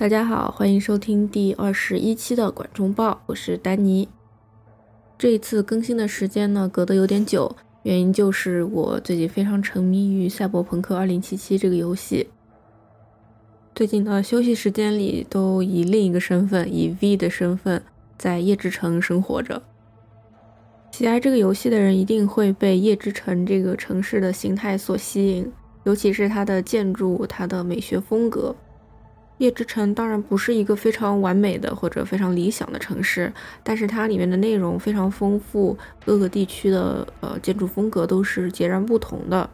大家好，欢迎收听第二十一期的管中报，我是丹尼。这一次更新的时间呢，隔得有点久，原因就是我最近非常沉迷于《赛博朋克2077》这个游戏。最近的休息时间里，都以另一个身份，以 V 的身份，在夜之城生活着。喜爱这个游戏的人，一定会被夜之城这个城市的形态所吸引，尤其是它的建筑、它的美学风格。夜之城当然不是一个非常完美的或者非常理想的城市，但是它里面的内容非常丰富，各个地区的呃建筑风格都是截然不同的。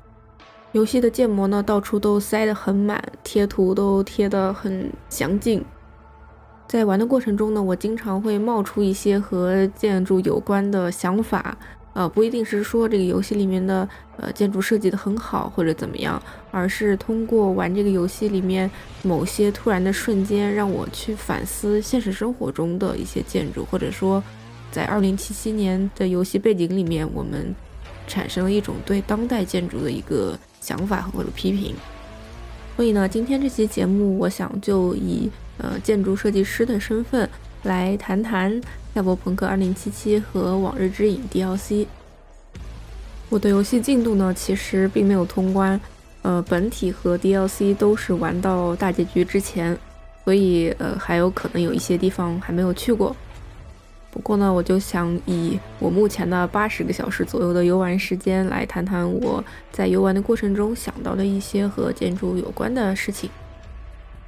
游戏的建模呢，到处都塞得很满，贴图都贴得很详尽。在玩的过程中呢，我经常会冒出一些和建筑有关的想法。呃，不一定是说这个游戏里面的呃建筑设计的很好或者怎么样，而是通过玩这个游戏里面某些突然的瞬间，让我去反思现实生活中的一些建筑，或者说在二零七七年的游戏背景里面，我们产生了一种对当代建筑的一个想法或者批评。所以呢，今天这期节目，我想就以呃建筑设计师的身份来谈谈。赛博朋克2077和《往日之影》DLC，我的游戏进度呢，其实并没有通关，呃，本体和 DLC 都是玩到大结局之前，所以呃，还有可能有一些地方还没有去过。不过呢，我就想以我目前的八十个小时左右的游玩时间来谈谈我在游玩的过程中想到的一些和建筑有关的事情。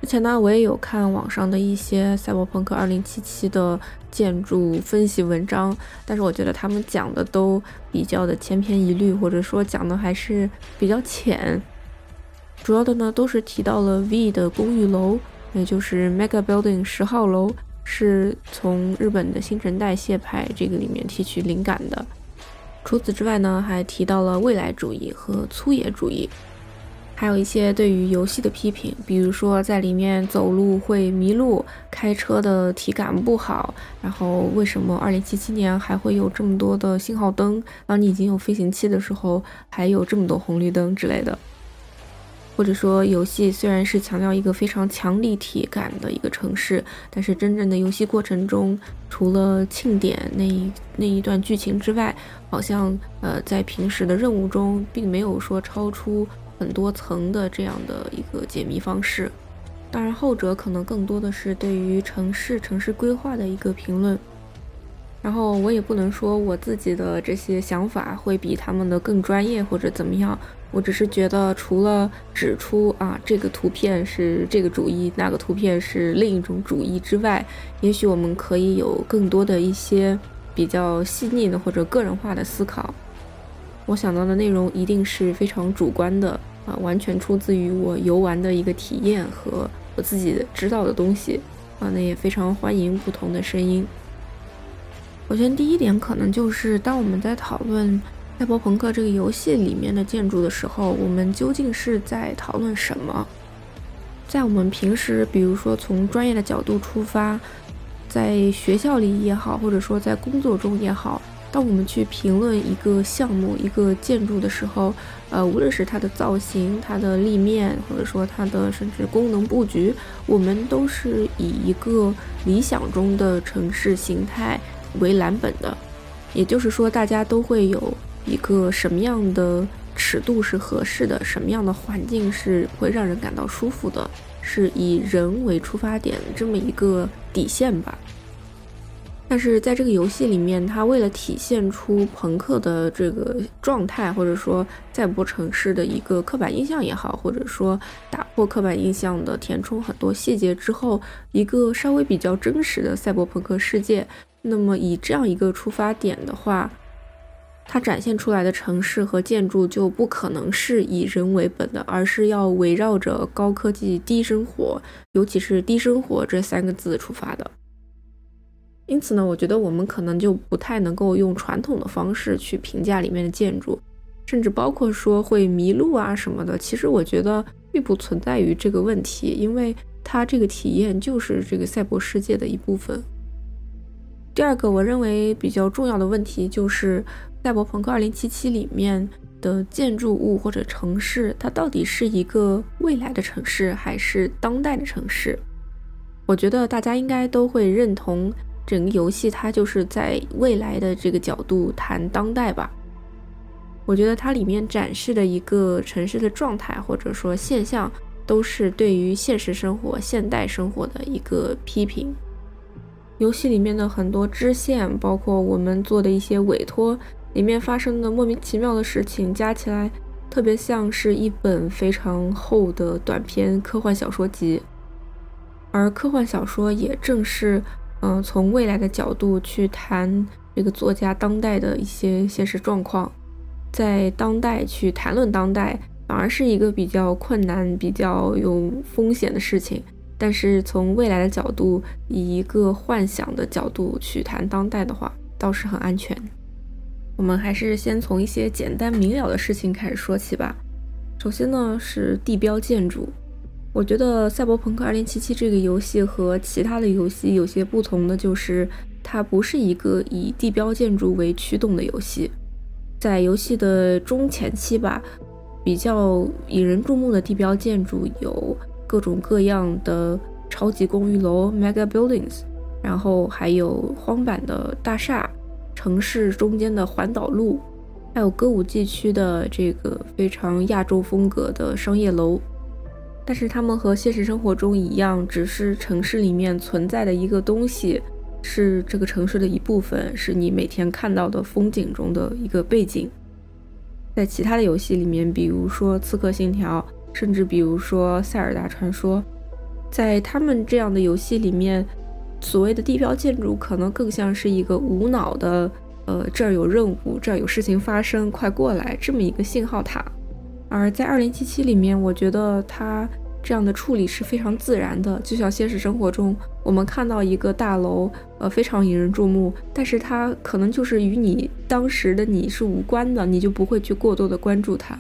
之前呢，我也有看网上的一些《赛博朋克2077》的建筑分析文章，但是我觉得他们讲的都比较的千篇一律，或者说讲的还是比较浅。主要的呢，都是提到了 V 的公寓楼，也就是 Mega Building 十号楼，是从日本的新陈代谢派这个里面提取灵感的。除此之外呢，还提到了未来主义和粗野主义。还有一些对于游戏的批评，比如说在里面走路会迷路，开车的体感不好，然后为什么二零七七年还会有这么多的信号灯？当你已经有飞行器的时候，还有这么多红绿灯之类的。或者说，游戏虽然是强调一个非常强立体感的一个城市，但是真正的游戏过程中，除了庆典那一那一段剧情之外，好像呃在平时的任务中，并没有说超出。很多层的这样的一个解谜方式，当然后者可能更多的是对于城市城市规划的一个评论。然后我也不能说我自己的这些想法会比他们的更专业或者怎么样，我只是觉得除了指出啊这个图片是这个主义，那个图片是另一种主义之外，也许我们可以有更多的一些比较细腻的或者个人化的思考。我想到的内容一定是非常主观的啊，完全出自于我游玩的一个体验和我自己知道的东西啊，那也非常欢迎不同的声音。首先，第一点可能就是当我们在讨论《赛博朋克》这个游戏里面的建筑的时候，我们究竟是在讨论什么？在我们平时，比如说从专业的角度出发，在学校里也好，或者说在工作中也好。当我们去评论一个项目、一个建筑的时候，呃，无论是它的造型、它的立面，或者说它的甚至功能布局，我们都是以一个理想中的城市形态为蓝本的。也就是说，大家都会有一个什么样的尺度是合适的，什么样的环境是会让人感到舒服的，是以人为出发点这么一个底线吧。但是在这个游戏里面，它为了体现出朋克的这个状态，或者说赛博城市的一个刻板印象也好，或者说打破刻板印象的填充很多细节之后，一个稍微比较真实的赛博朋克世界。那么以这样一个出发点的话，它展现出来的城市和建筑就不可能是以人为本的，而是要围绕着高科技、低生活，尤其是低生活这三个字出发的。因此呢，我觉得我们可能就不太能够用传统的方式去评价里面的建筑，甚至包括说会迷路啊什么的。其实我觉得并不存在于这个问题，因为它这个体验就是这个赛博世界的一部分。第二个我认为比较重要的问题就是《赛博朋克2077》里面的建筑物或者城市，它到底是一个未来的城市还是当代的城市？我觉得大家应该都会认同，整个游戏它就是在未来的这个角度谈当代吧。我觉得它里面展示的一个城市的状态或者说现象，都是对于现实生活、现代生活的一个批评。游戏里面的很多支线，包括我们做的一些委托，里面发生的莫名其妙的事情，加起来特别像是一本非常厚的短篇科幻小说集。而科幻小说也正是，嗯，从未来的角度去谈这个作家当代的一些现实状况。在当代去谈论当代，反而是一个比较困难、比较有风险的事情。但是从未来的角度，以一个幻想的角度去谈当代的话，倒是很安全。我们还是先从一些简单明了的事情开始说起吧。首先呢，是地标建筑。我觉得《赛博朋克2077》这个游戏和其他的游戏有些不同的就是，它不是一个以地标建筑为驱动的游戏。在游戏的中前期吧，比较引人注目的地标建筑有各种各样的超级公寓楼 （mega buildings），然后还有荒坂的大厦、城市中间的环岛路，还有歌舞伎区的这个非常亚洲风格的商业楼。但是它们和现实生活中一样，只是城市里面存在的一个东西。是这个城市的一部分，是你每天看到的风景中的一个背景。在其他的游戏里面，比如说《刺客信条》，甚至比如说《塞尔达传说》，在他们这样的游戏里面，所谓的地标建筑可能更像是一个无脑的，呃，这儿有任务，这儿有事情发生，快过来这么一个信号塔。而在2077里面，我觉得它。这样的处理是非常自然的，就像现实生活中，我们看到一个大楼，呃，非常引人注目，但是它可能就是与你当时的你是无关的，你就不会去过多的关注它。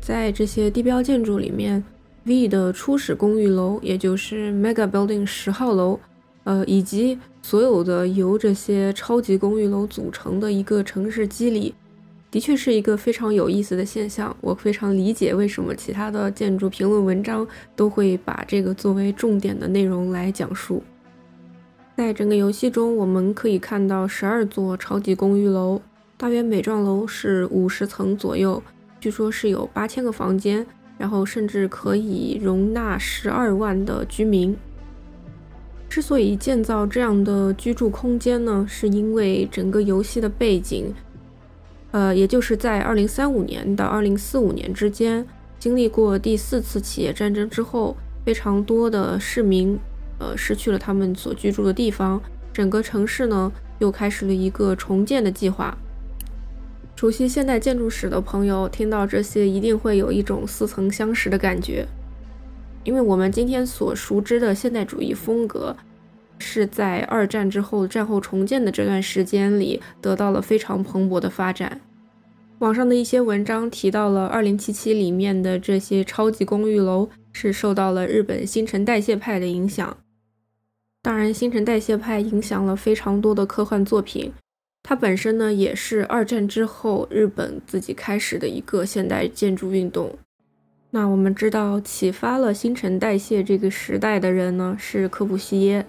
在这些地标建筑里面，V 的初始公寓楼，也就是 Mega Building 十号楼，呃，以及所有的由这些超级公寓楼组成的一个城市机理。的确是一个非常有意思的现象，我非常理解为什么其他的建筑评论文章都会把这个作为重点的内容来讲述。在整个游戏中，我们可以看到十二座超级公寓楼，大约每幢楼是五十层左右，据说是有八千个房间，然后甚至可以容纳十二万的居民。之所以建造这样的居住空间呢，是因为整个游戏的背景。呃，也就是在二零三五年到二零四五年之间，经历过第四次企业战争之后，非常多的市民，呃，失去了他们所居住的地方，整个城市呢又开始了一个重建的计划。熟悉现代建筑史的朋友听到这些，一定会有一种似曾相识的感觉，因为我们今天所熟知的现代主义风格，是在二战之后战后重建的这段时间里得到了非常蓬勃的发展。网上的一些文章提到了2077里面的这些超级公寓楼是受到了日本新陈代谢派的影响。当然，新陈代谢派影响了非常多的科幻作品。它本身呢，也是二战之后日本自己开始的一个现代建筑运动。那我们知道，启发了新陈代谢这个时代的人呢，是科布西耶。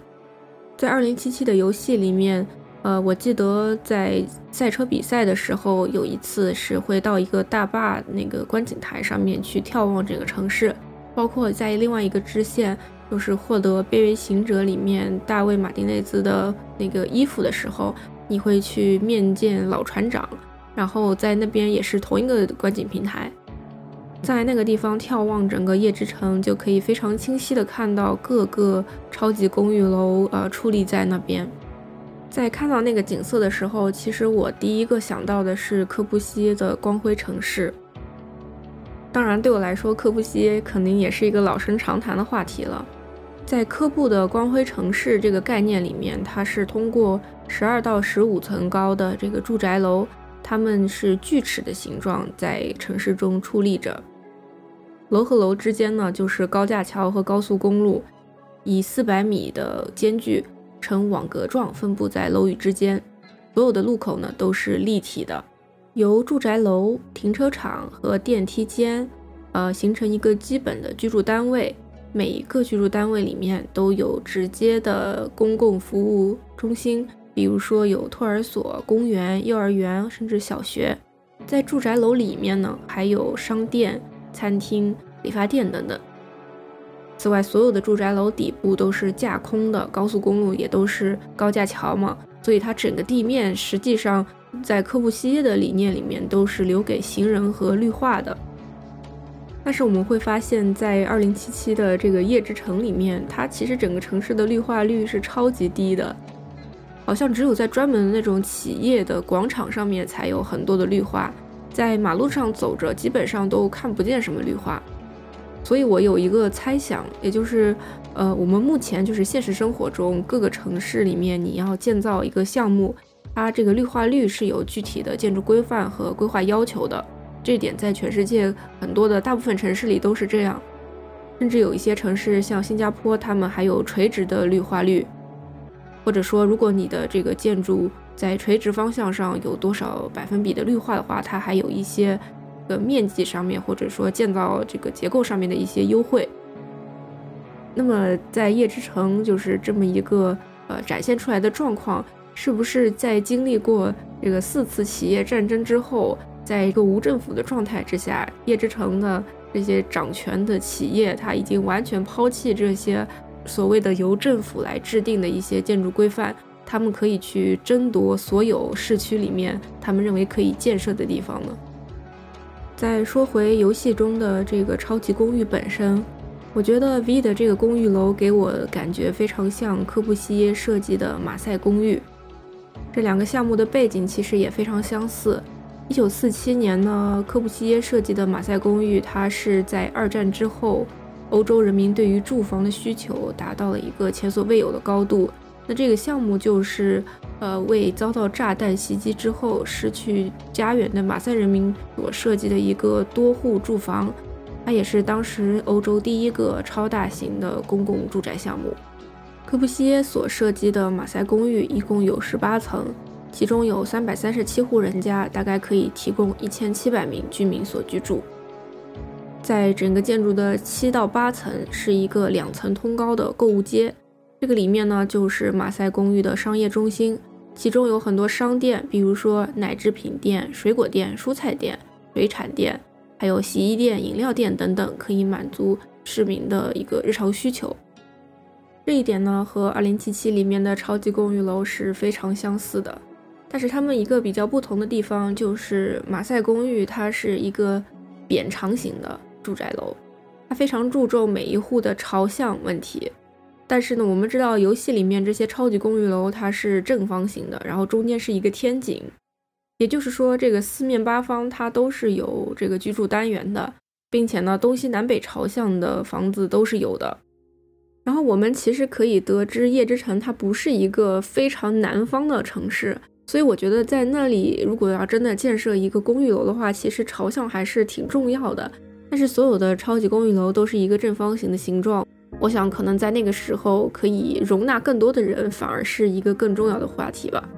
在2077的游戏里面。呃，我记得在赛车比赛的时候，有一次是会到一个大坝那个观景台上面去眺望整个城市，包括在另外一个支线，就是获得《边缘行者》里面大卫·马丁内兹的那个衣服的时候，你会去面见老船长，然后在那边也是同一个观景平台，在那个地方眺望整个夜之城，就可以非常清晰的看到各个超级公寓楼呃矗立在那边。在看到那个景色的时候，其实我第一个想到的是科布西耶的光辉城市。当然，对我来说，科布西耶肯定也是一个老生常谈的话题了。在科布的光辉城市这个概念里面，它是通过十二到十五层高的这个住宅楼，它们是锯齿的形状，在城市中矗立着。楼和楼之间呢，就是高架桥和高速公路，以四百米的间距。呈网格状分布在楼宇之间，所有的路口呢都是立体的，由住宅楼、停车场和电梯间，呃，形成一个基本的居住单位。每一个居住单位里面都有直接的公共服务中心，比如说有托儿所、公园、幼儿园，甚至小学。在住宅楼里面呢，还有商店、餐厅、理发店等等。此外，所有的住宅楼底部都是架空的，高速公路也都是高架桥嘛，所以它整个地面实际上在科布西耶的理念里面都是留给行人和绿化的。但是我们会发现，在二零七七的这个夜之城里面，它其实整个城市的绿化率是超级低的，好像只有在专门那种企业的广场上面才有很多的绿化，在马路上走着基本上都看不见什么绿化。所以我有一个猜想，也就是，呃，我们目前就是现实生活中各个城市里面，你要建造一个项目，它这个绿化率是有具体的建筑规范和规划要求的。这点在全世界很多的大部分城市里都是这样，甚至有一些城市像新加坡，他们还有垂直的绿化率，或者说，如果你的这个建筑在垂直方向上有多少百分比的绿化的话，它还有一些呃面积上面或者说建造这个结构上面的一些优惠。那么在夜之城就是这么一个呃展现出来的状况，是不是在经历过这个四次企业战争之后？在一个无政府的状态之下，叶之城的这些掌权的企业，他已经完全抛弃这些所谓的由政府来制定的一些建筑规范，他们可以去争夺所有市区里面他们认为可以建设的地方呢。再说回游戏中的这个超级公寓本身，我觉得 V 的这个公寓楼给我感觉非常像科布西耶设计的马赛公寓，这两个项目的背景其实也非常相似。一九四七年呢，科布西耶设计的马赛公寓，它是在二战之后，欧洲人民对于住房的需求达到了一个前所未有的高度。那这个项目就是，呃，为遭到炸弹袭击之后失去家园的马赛人民所设计的一个多户住房。它也是当时欧洲第一个超大型的公共住宅项目。科布西耶所设计的马赛公寓一共有十八层。其中有三百三十七户人家，大概可以提供一千七百名居民所居住。在整个建筑的七到八层是一个两层通高的购物街，这个里面呢就是马赛公寓的商业中心，其中有很多商店，比如说奶制品店、水果店、蔬菜店、水产店，还有洗衣店、饮料店等等，可以满足市民的一个日常需求。这一点呢和二零七七里面的超级公寓楼是非常相似的。但是它们一个比较不同的地方就是马赛公寓，它是一个扁长型的住宅楼，它非常注重每一户的朝向问题。但是呢，我们知道游戏里面这些超级公寓楼它是正方形的，然后中间是一个天井，也就是说这个四面八方它都是有这个居住单元的，并且呢东西南北朝向的房子都是有的。然后我们其实可以得知夜之城它不是一个非常南方的城市。所以我觉得在那里，如果要真的建设一个公寓楼的话，其实朝向还是挺重要的。但是所有的超级公寓楼都是一个正方形的形状，我想可能在那个时候可以容纳更多的人，反而是一个更重要的话题吧。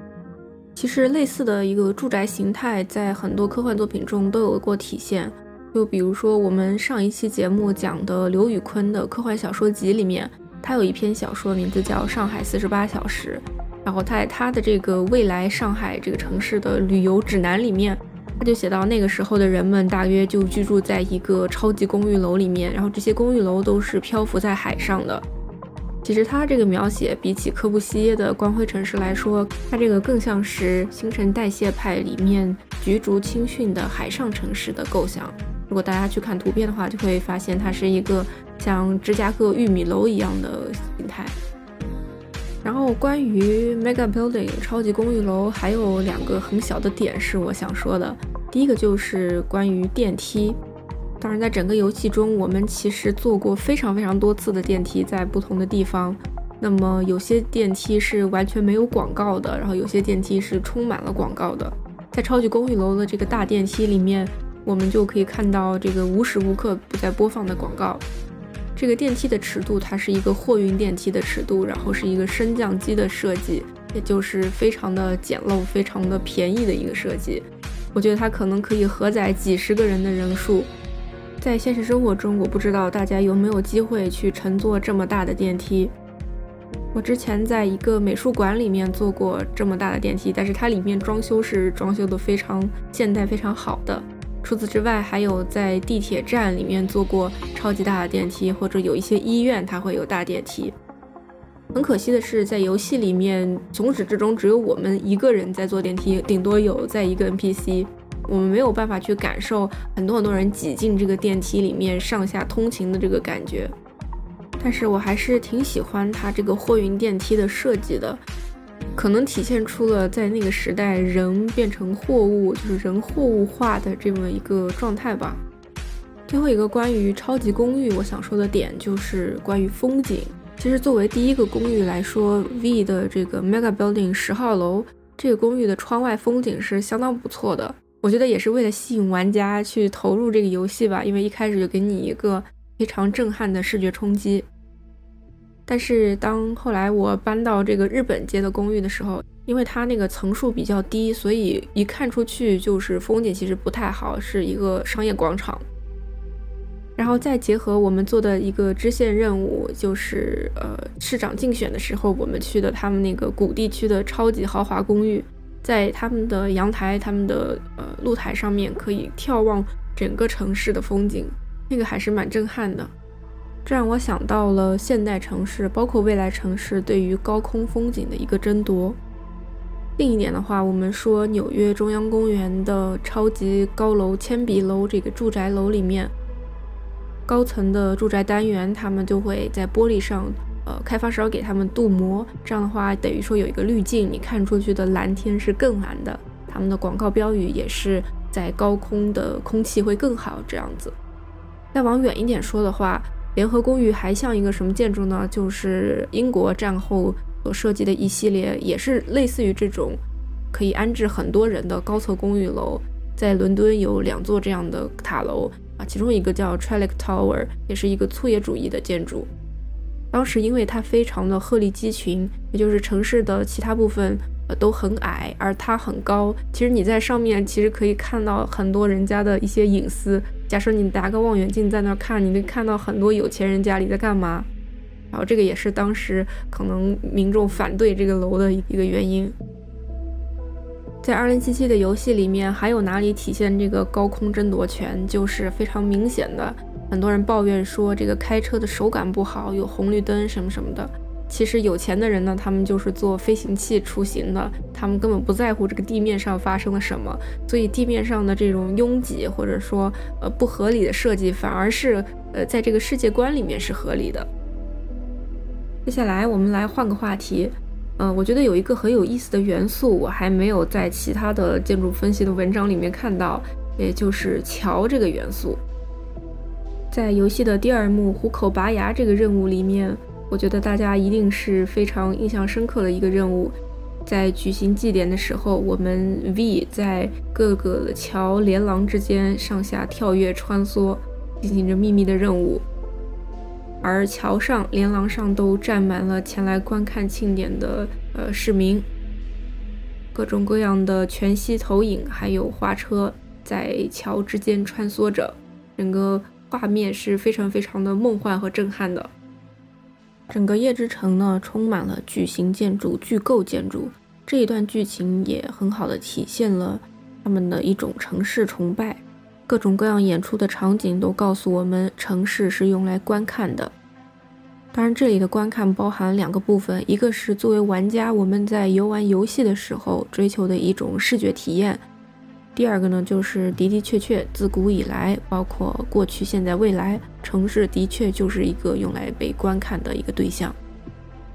其实类似的一个住宅形态在很多科幻作品中都有过体现，就比如说我们上一期节目讲的刘宇昆的科幻小说集里面，他有一篇小说名字叫《上海四十八小时》。然后他在他的这个未来上海这个城市的旅游指南里面，他就写到那个时候的人们大约就居住在一个超级公寓楼里面，然后这些公寓楼都是漂浮在海上的。其实他这个描写比起科布西耶的光辉城市来说，他这个更像是新陈代谢派里面橘竹青训的海上城市的构想。如果大家去看图片的话，就会发现它是一个像芝加哥玉米楼一样的形态。然后关于 Mega Building 超级公寓楼，还有两个很小的点是我想说的。第一个就是关于电梯。当然，在整个游戏中，我们其实坐过非常非常多次的电梯，在不同的地方。那么有些电梯是完全没有广告的，然后有些电梯是充满了广告的。在超级公寓楼的这个大电梯里面，我们就可以看到这个无时无刻不在播放的广告。这个电梯的尺度，它是一个货运电梯的尺度，然后是一个升降机的设计，也就是非常的简陋、非常的便宜的一个设计。我觉得它可能可以荷载几十个人的人数。在现实生活中，我不知道大家有没有机会去乘坐这么大的电梯。我之前在一个美术馆里面坐过这么大的电梯，但是它里面装修是装修的非常现代、非常好的。除此之外，还有在地铁站里面坐过超级大的电梯，或者有一些医院它会有大电梯。很可惜的是，在游戏里面，从始至终只有我们一个人在坐电梯，顶多有在一个 NPC，我们没有办法去感受很多很多人挤进这个电梯里面上下通勤的这个感觉。但是我还是挺喜欢它这个货运电梯的设计的，可能体现出了在那个时代人变成货物，就是人货物化的这么一个状态吧。最后一个关于超级公寓，我想说的点就是关于风景。其实作为第一个公寓来说，V 的这个 Mega Building 十号楼这个公寓的窗外风景是相当不错的。我觉得也是为了吸引玩家去投入这个游戏吧，因为一开始就给你一个。非常震撼的视觉冲击，但是当后来我搬到这个日本街的公寓的时候，因为它那个层数比较低，所以一看出去就是风景其实不太好，是一个商业广场。然后再结合我们做的一个支线任务，就是呃市长竞选的时候，我们去的他们那个古地区的超级豪华公寓，在他们的阳台、他们的呃露台上面可以眺望整个城市的风景。那个还是蛮震撼的，这让我想到了现代城市，包括未来城市对于高空风景的一个争夺。另一点的话，我们说纽约中央公园的超级高楼铅笔楼这个住宅楼里面，高层的住宅单元，他们就会在玻璃上，呃，开发商给他们镀膜，这样的话等于说有一个滤镜，你看出去的蓝天是更蓝的。他们的广告标语也是在高空的空气会更好这样子。再往远一点说的话，联合公寓还像一个什么建筑呢？就是英国战后所设计的一系列，也是类似于这种可以安置很多人的高层公寓楼。在伦敦有两座这样的塔楼啊，其中一个叫 Trellick Tower，也是一个粗野主义的建筑。当时因为它非常的鹤立鸡群，也就是城市的其他部分呃都很矮，而它很高。其实你在上面其实可以看到很多人家的一些隐私。假设你拿个望远镜在那儿看，你能看到很多有钱人家里在干嘛。然后这个也是当时可能民众反对这个楼的一个原因。在二零七七的游戏里面，还有哪里体现这个高空争夺权？就是非常明显的，很多人抱怨说这个开车的手感不好，有红绿灯什么什么的。其实有钱的人呢，他们就是坐飞行器出行的，他们根本不在乎这个地面上发生了什么，所以地面上的这种拥挤或者说呃不合理的设计，反而是呃在这个世界观里面是合理的。接下来我们来换个话题，嗯，我觉得有一个很有意思的元素，我还没有在其他的建筑分析的文章里面看到，也就是桥这个元素，在游戏的第二幕虎口拔牙这个任务里面。我觉得大家一定是非常印象深刻的一个任务，在举行祭典的时候，我们 V 在各个桥连廊之间上下跳跃穿梭，进行着秘密的任务，而桥上、连廊上都站满了前来观看庆典的呃市民，各种各样的全息投影，还有花车在桥之间穿梭着，整个画面是非常非常的梦幻和震撼的。整个夜之城呢，充满了巨型建筑、巨构建筑。这一段剧情也很好的体现了他们的一种城市崇拜。各种各样演出的场景都告诉我们，城市是用来观看的。当然，这里的观看包含两个部分，一个是作为玩家我们在游玩游戏的时候追求的一种视觉体验。第二个呢，就是的的确确，自古以来，包括过去、现在、未来，城市的确就是一个用来被观看的一个对象。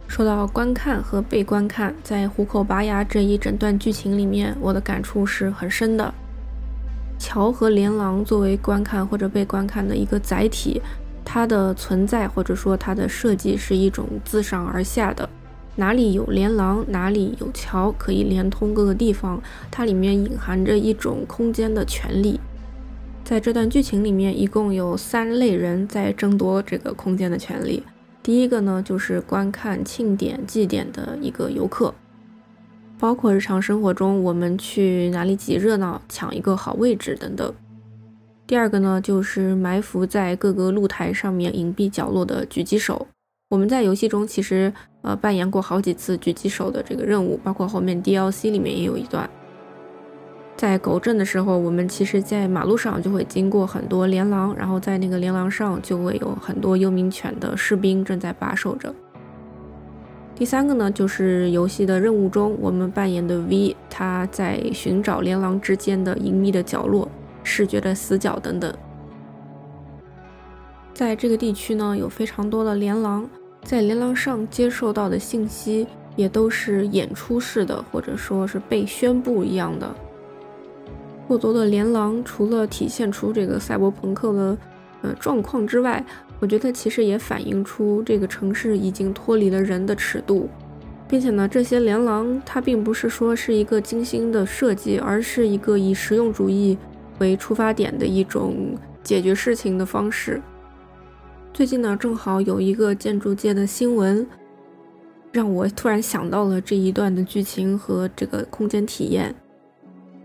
说到观看和被观看，在虎口拔牙这一整段剧情里面，我的感触是很深的。桥和连廊作为观看或者被观看的一个载体，它的存在或者说它的设计是一种自上而下的。哪里有连廊，哪里有桥，可以连通各个地方。它里面隐含着一种空间的权利。在这段剧情里面，一共有三类人在争夺这个空间的权利。第一个呢，就是观看庆典祭典的一个游客，包括日常生活中我们去哪里挤热闹、抢一个好位置等等。第二个呢，就是埋伏在各个露台上面隐蔽角落的狙击手。我们在游戏中其实呃扮演过好几次狙击手的这个任务，包括后面 DLC 里面也有一段。在狗镇的时候，我们其实，在马路上就会经过很多连廊，然后在那个连廊上就会有很多幽冥犬的士兵正在把守着。第三个呢，就是游戏的任务中，我们扮演的 V，他在寻找连廊之间的隐秘的角落、视觉的死角等等。在这个地区呢，有非常多的连廊，在连廊上接受到的信息也都是演出式的，或者说是被宣布一样的。过多的连廊，除了体现出这个赛博朋克的呃状况之外，我觉得其实也反映出这个城市已经脱离了人的尺度，并且呢，这些连廊它并不是说是一个精心的设计，而是一个以实用主义为出发点的一种解决事情的方式。最近呢，正好有一个建筑界的新闻，让我突然想到了这一段的剧情和这个空间体验。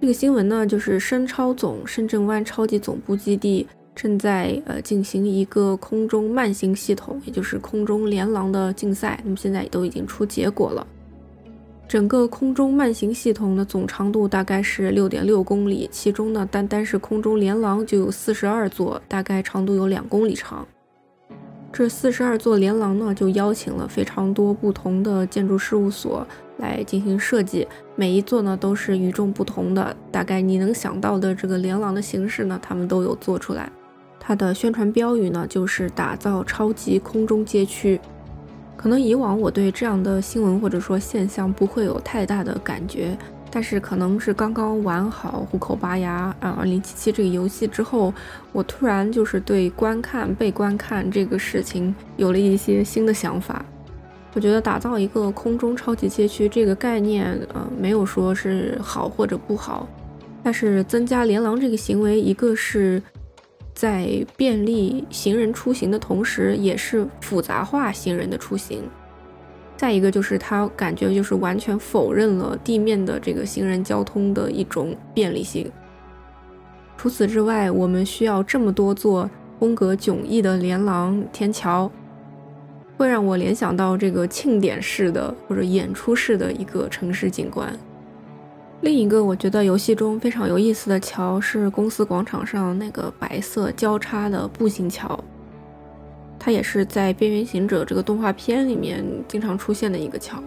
这个新闻呢，就是深超总深圳湾超级总部基地正在呃进行一个空中慢行系统，也就是空中连廊的竞赛。那么现在都已经出结果了。整个空中慢行系统的总长度大概是六点六公里，其中呢，单单是空中连廊就有四十二座，大概长度有两公里长。这四十二座连廊呢，就邀请了非常多不同的建筑事务所来进行设计，每一座呢都是与众不同的。大概你能想到的这个连廊的形式呢，他们都有做出来。它的宣传标语呢，就是打造超级空中街区。可能以往我对这样的新闻或者说现象不会有太大的感觉。但是可能是刚刚玩好《虎口拔牙》啊，二零七七这个游戏之后，我突然就是对观看被观看这个事情有了一些新的想法。我觉得打造一个空中超级街区这个概念，呃，没有说是好或者不好，但是增加连廊这个行为，一个是在便利行人出行的同时，也是复杂化行人的出行。再一个就是他感觉就是完全否认了地面的这个行人交通的一种便利性。除此之外，我们需要这么多座风格迥异的连廊天桥，会让我联想到这个庆典式的或者演出式的一个城市景观。另一个我觉得游戏中非常有意思的桥是公司广场上那个白色交叉的步行桥。它也是在《边缘行者》这个动画片里面经常出现的一个桥。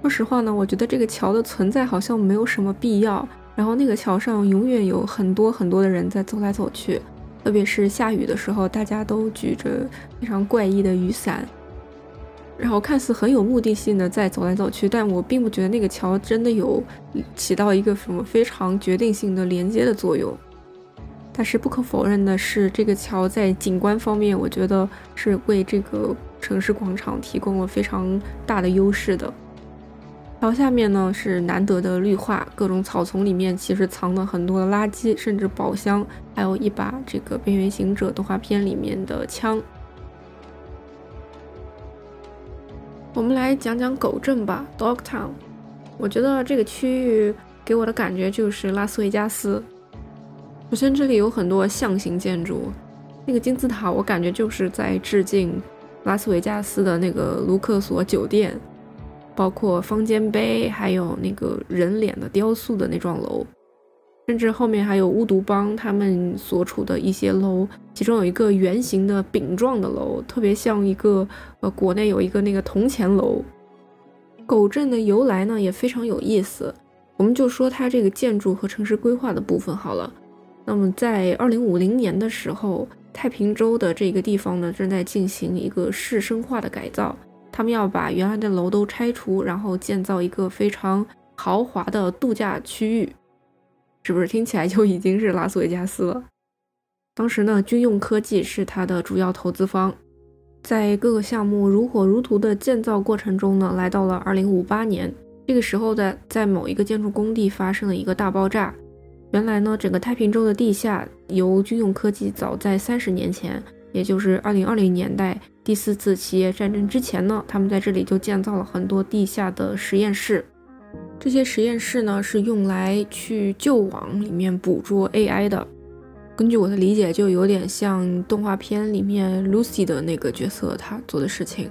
说实话呢，我觉得这个桥的存在好像没有什么必要。然后那个桥上永远有很多很多的人在走来走去，特别是下雨的时候，大家都举着非常怪异的雨伞，然后看似很有目的性的在走来走去。但我并不觉得那个桥真的有起到一个什么非常决定性的连接的作用。但是不可否认的是，这个桥在景观方面，我觉得是为这个城市广场提供了非常大的优势的。桥下面呢是难得的绿化，各种草丛里面其实藏了很多的垃圾，甚至宝箱，还有一把这个《边缘行者》动画片里面的枪。我们来讲讲狗镇吧，Dog Town。我觉得这个区域给我的感觉就是拉斯维加斯。首先，这里有很多象形建筑，那个金字塔我感觉就是在致敬拉斯维加斯的那个卢克索酒店，包括方尖碑，还有那个人脸的雕塑的那幢楼，甚至后面还有巫毒帮他们所处的一些楼，其中有一个圆形的饼状的楼，特别像一个呃国内有一个那个铜钱楼。狗镇的由来呢也非常有意思，我们就说它这个建筑和城市规划的部分好了。那么，在二零五零年的时候，太平洲的这个地方呢，正在进行一个市生化的改造。他们要把原来的楼都拆除，然后建造一个非常豪华的度假区域，是不是听起来就已经是拉斯维加斯了？当时呢，军用科技是它的主要投资方，在各个项目如火如荼的建造过程中呢，来到了二零五八年，这个时候的在某一个建筑工地发生了一个大爆炸。原来呢，整个太平洲的地下由军用科技早在三十年前，也就是二零二零年代第四次企业战争之前呢，他们在这里就建造了很多地下的实验室。这些实验室呢是用来去旧网里面捕捉 AI 的。根据我的理解，就有点像动画片里面 Lucy 的那个角色他做的事情。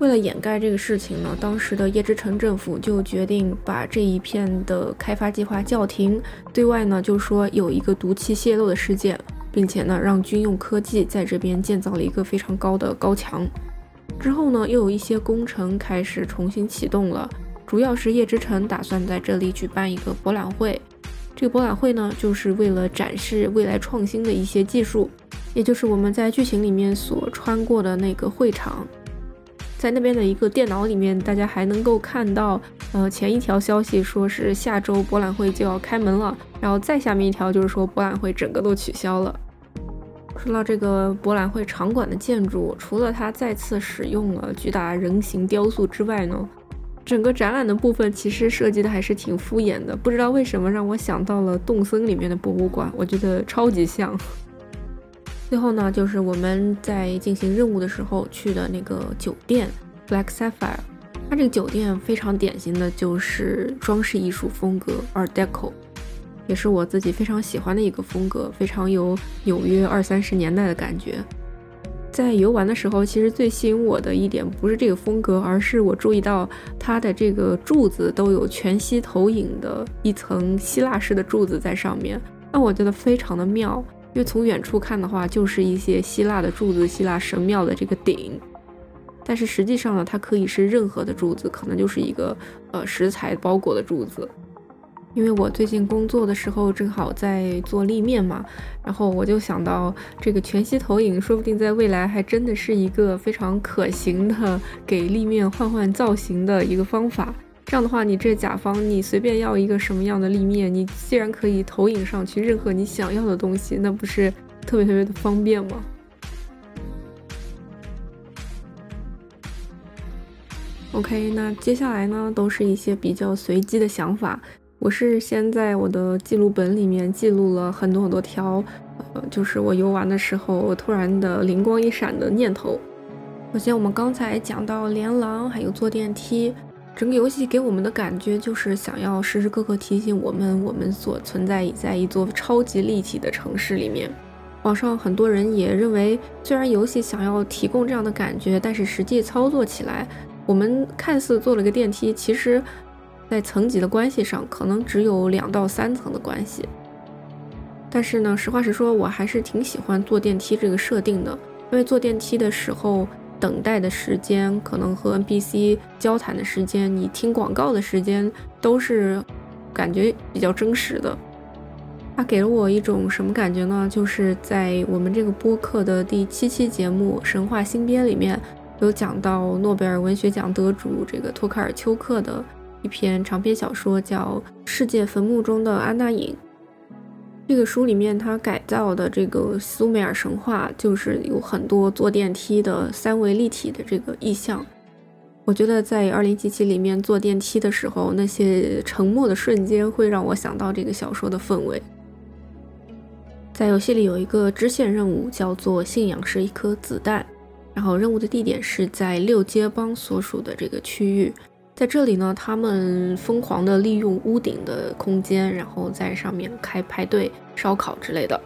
为了掩盖这个事情呢，当时的叶之城政府就决定把这一片的开发计划叫停。对外呢，就说有一个毒气泄漏的事件，并且呢，让军用科技在这边建造了一个非常高的高墙。之后呢，又有一些工程开始重新启动了，主要是叶之城打算在这里举办一个博览会。这个博览会呢，就是为了展示未来创新的一些技术，也就是我们在剧情里面所穿过的那个会场。在那边的一个电脑里面，大家还能够看到，呃，前一条消息说是下周博览会就要开门了，然后再下面一条就是说博览会整个都取消了。说到这个博览会场馆的建筑，除了它再次使用了巨大人形雕塑之外呢，整个展览的部分其实设计的还是挺敷衍的，不知道为什么让我想到了动森里面的博物馆，我觉得超级像。最后呢，就是我们在进行任务的时候去的那个酒店 Black Sapphire，它这个酒店非常典型的就是装饰艺术风格 Art Deco，也是我自己非常喜欢的一个风格，非常有纽约二三十年代的感觉。在游玩的时候，其实最吸引我的一点不是这个风格，而是我注意到它的这个柱子都有全息投影的一层希腊式的柱子在上面，让我觉得非常的妙。因为从远处看的话，就是一些希腊的柱子、希腊神庙的这个顶，但是实际上呢，它可以是任何的柱子，可能就是一个呃石材包裹的柱子。因为我最近工作的时候正好在做立面嘛，然后我就想到这个全息投影，说不定在未来还真的是一个非常可行的给立面换换造型的一个方法。这样的话，你这甲方你随便要一个什么样的立面，你既然可以投影上去任何你想要的东西，那不是特别特别的方便吗？OK，那接下来呢，都是一些比较随机的想法。我是先在我的记录本里面记录了很多很多条，呃，就是我游玩的时候我突然的灵光一闪的念头。首先，我们刚才讲到连廊，还有坐电梯。整个游戏给我们的感觉就是想要时时刻刻提醒我们，我们所存在在一座超级立体的城市里面。网上很多人也认为，虽然游戏想要提供这样的感觉，但是实际操作起来，我们看似坐了个电梯，其实，在层级的关系上，可能只有两到三层的关系。但是呢，实话实说，我还是挺喜欢坐电梯这个设定的，因为坐电梯的时候。等待的时间，可能和 NPC 交谈的时间，你听广告的时间，都是感觉比较真实的。它给了我一种什么感觉呢？就是在我们这个播客的第七期节目《神话新编》里面，有讲到诺贝尔文学奖得主这个托卡尔丘克的一篇长篇小说，叫《世界坟墓中的安娜影》。这个书里面，它改造的这个苏美尔神话，就是有很多坐电梯的三维立体的这个意象。我觉得在二零七七里面坐电梯的时候，那些沉默的瞬间会让我想到这个小说的氛围。在游戏里有一个支线任务，叫做“信仰是一颗子弹”，然后任务的地点是在六街帮所属的这个区域。在这里呢，他们疯狂的利用屋顶的空间，然后在上面开派对、烧烤之类的。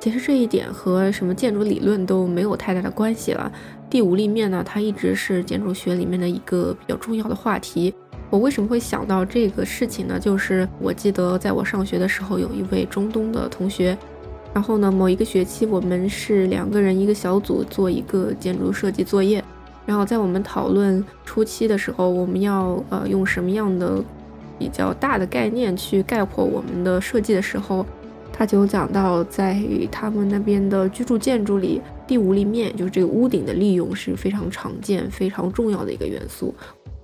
其实这一点和什么建筑理论都没有太大的关系了。第五立面呢，它一直是建筑学里面的一个比较重要的话题。我为什么会想到这个事情呢？就是我记得在我上学的时候，有一位中东的同学，然后呢，某一个学期我们是两个人一个小组做一个建筑设计作业。然后在我们讨论初期的时候，我们要呃用什么样的比较大的概念去概括我们的设计的时候，他就讲到在他们那边的居住建筑里，第五立面就是这个屋顶的利用是非常常见、非常重要的一个元素。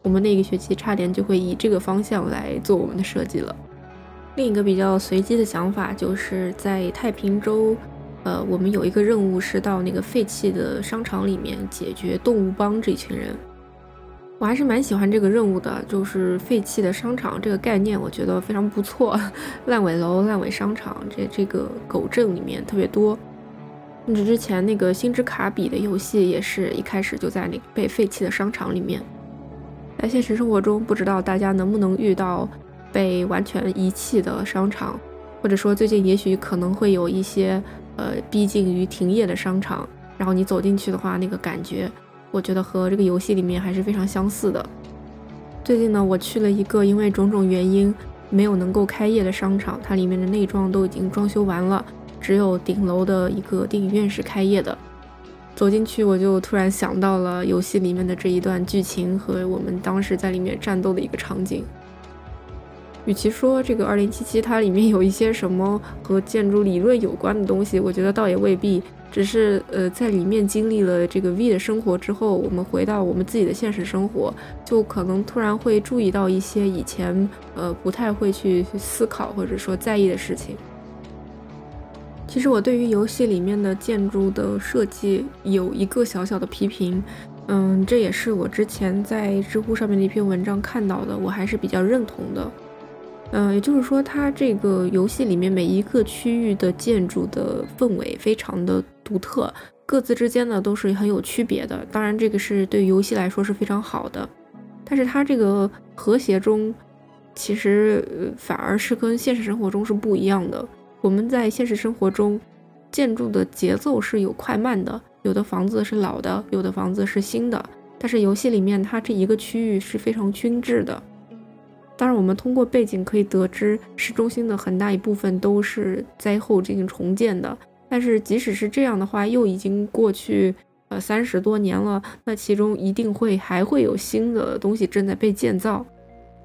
我们那个学期差点就会以这个方向来做我们的设计了。另一个比较随机的想法就是在太平洲。呃，我们有一个任务是到那个废弃的商场里面解决动物帮这群人。我还是蛮喜欢这个任务的，就是废弃的商场这个概念，我觉得非常不错。烂尾楼、烂尾商场，这这个狗镇里面特别多。甚至之前那个星之卡比的游戏也是一开始就在那个被废弃的商场里面。在现实生活中，不知道大家能不能遇到被完全遗弃的商场。或者说最近也许可能会有一些呃逼近于停业的商场，然后你走进去的话，那个感觉，我觉得和这个游戏里面还是非常相似的。最近呢，我去了一个因为种种原因没有能够开业的商场，它里面的内装都已经装修完了，只有顶楼的一个电影院是开业的。走进去，我就突然想到了游戏里面的这一段剧情和我们当时在里面战斗的一个场景。与其说这个二零七七它里面有一些什么和建筑理论有关的东西，我觉得倒也未必。只是呃，在里面经历了这个 V 的生活之后，我们回到我们自己的现实生活，就可能突然会注意到一些以前呃不太会去思考或者说在意的事情。其实我对于游戏里面的建筑的设计有一个小小的批评。嗯，这也是我之前在知乎上面的一篇文章看到的，我还是比较认同的。嗯，也就是说，它这个游戏里面每一个区域的建筑的氛围非常的独特，各自之间呢都是很有区别的。当然，这个是对游戏来说是非常好的，但是它这个和谐中，其实反而是跟现实生活中是不一样的。我们在现实生活中，建筑的节奏是有快慢的。有的房子是老的，有的房子是新的，但是游戏里面它这一个区域是非常均质的。当然，我们通过背景可以得知，市中心的很大一部分都是灾后进行重建的。但是即使是这样的话，又已经过去呃三十多年了，那其中一定会还会有新的东西正在被建造。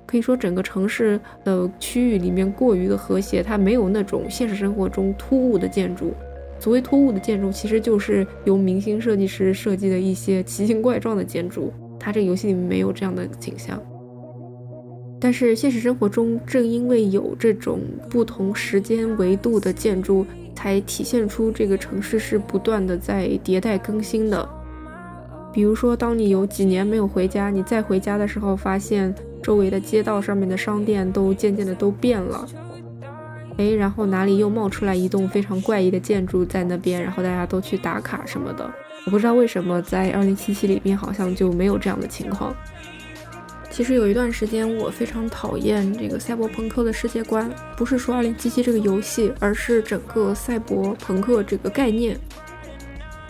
可以说，整个城市的区域里面过于的和谐，它没有那种现实生活中突兀的建筑。所谓突兀的建筑，其实就是由明星设计师设计的一些奇形怪状的建筑。它这个游戏里面没有这样的景象，但是现实生活中，正因为有这种不同时间维度的建筑，才体现出这个城市是不断的在迭代更新的。比如说，当你有几年没有回家，你再回家的时候，发现周围的街道上面的商店都渐渐的都变了。哎，然后哪里又冒出来一栋非常怪异的建筑在那边，然后大家都去打卡什么的。我不知道为什么在二零七七里面好像就没有这样的情况。其实有一段时间我非常讨厌这个赛博朋克的世界观，不是说二零七七这个游戏，而是整个赛博朋克这个概念。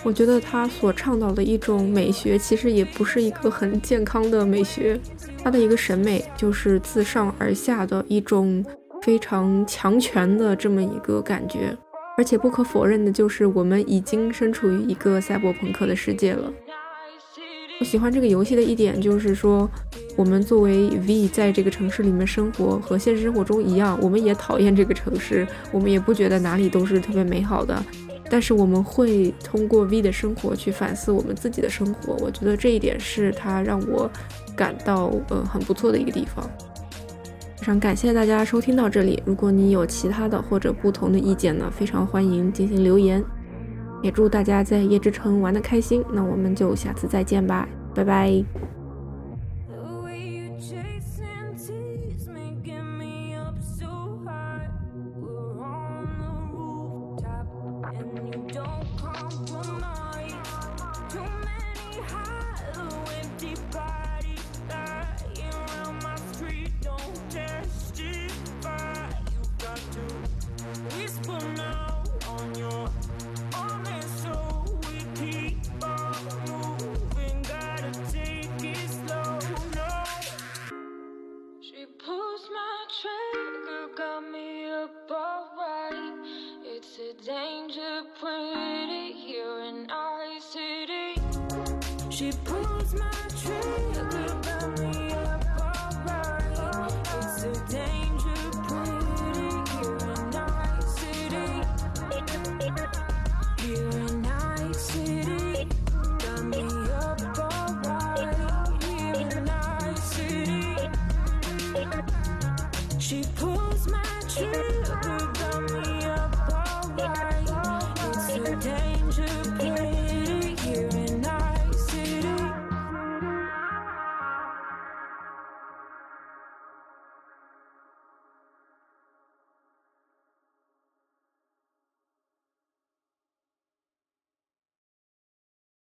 我觉得他所倡导的一种美学，其实也不是一个很健康的美学。他的一个审美就是自上而下的一种。非常强权的这么一个感觉，而且不可否认的就是，我们已经身处于一个赛博朋克的世界了。喜欢这个游戏的一点就是说，我们作为 V 在这个城市里面生活，和现实生活中一样，我们也讨厌这个城市，我们也不觉得哪里都是特别美好的。但是我们会通过 V 的生活去反思我们自己的生活，我觉得这一点是它让我感到呃很不错的一个地方。非常感谢大家收听到这里。如果你有其他的或者不同的意见呢，非常欢迎进行留言。也祝大家在夜之城玩的开心。那我们就下次再见吧，拜拜。She pulls my trigger, me.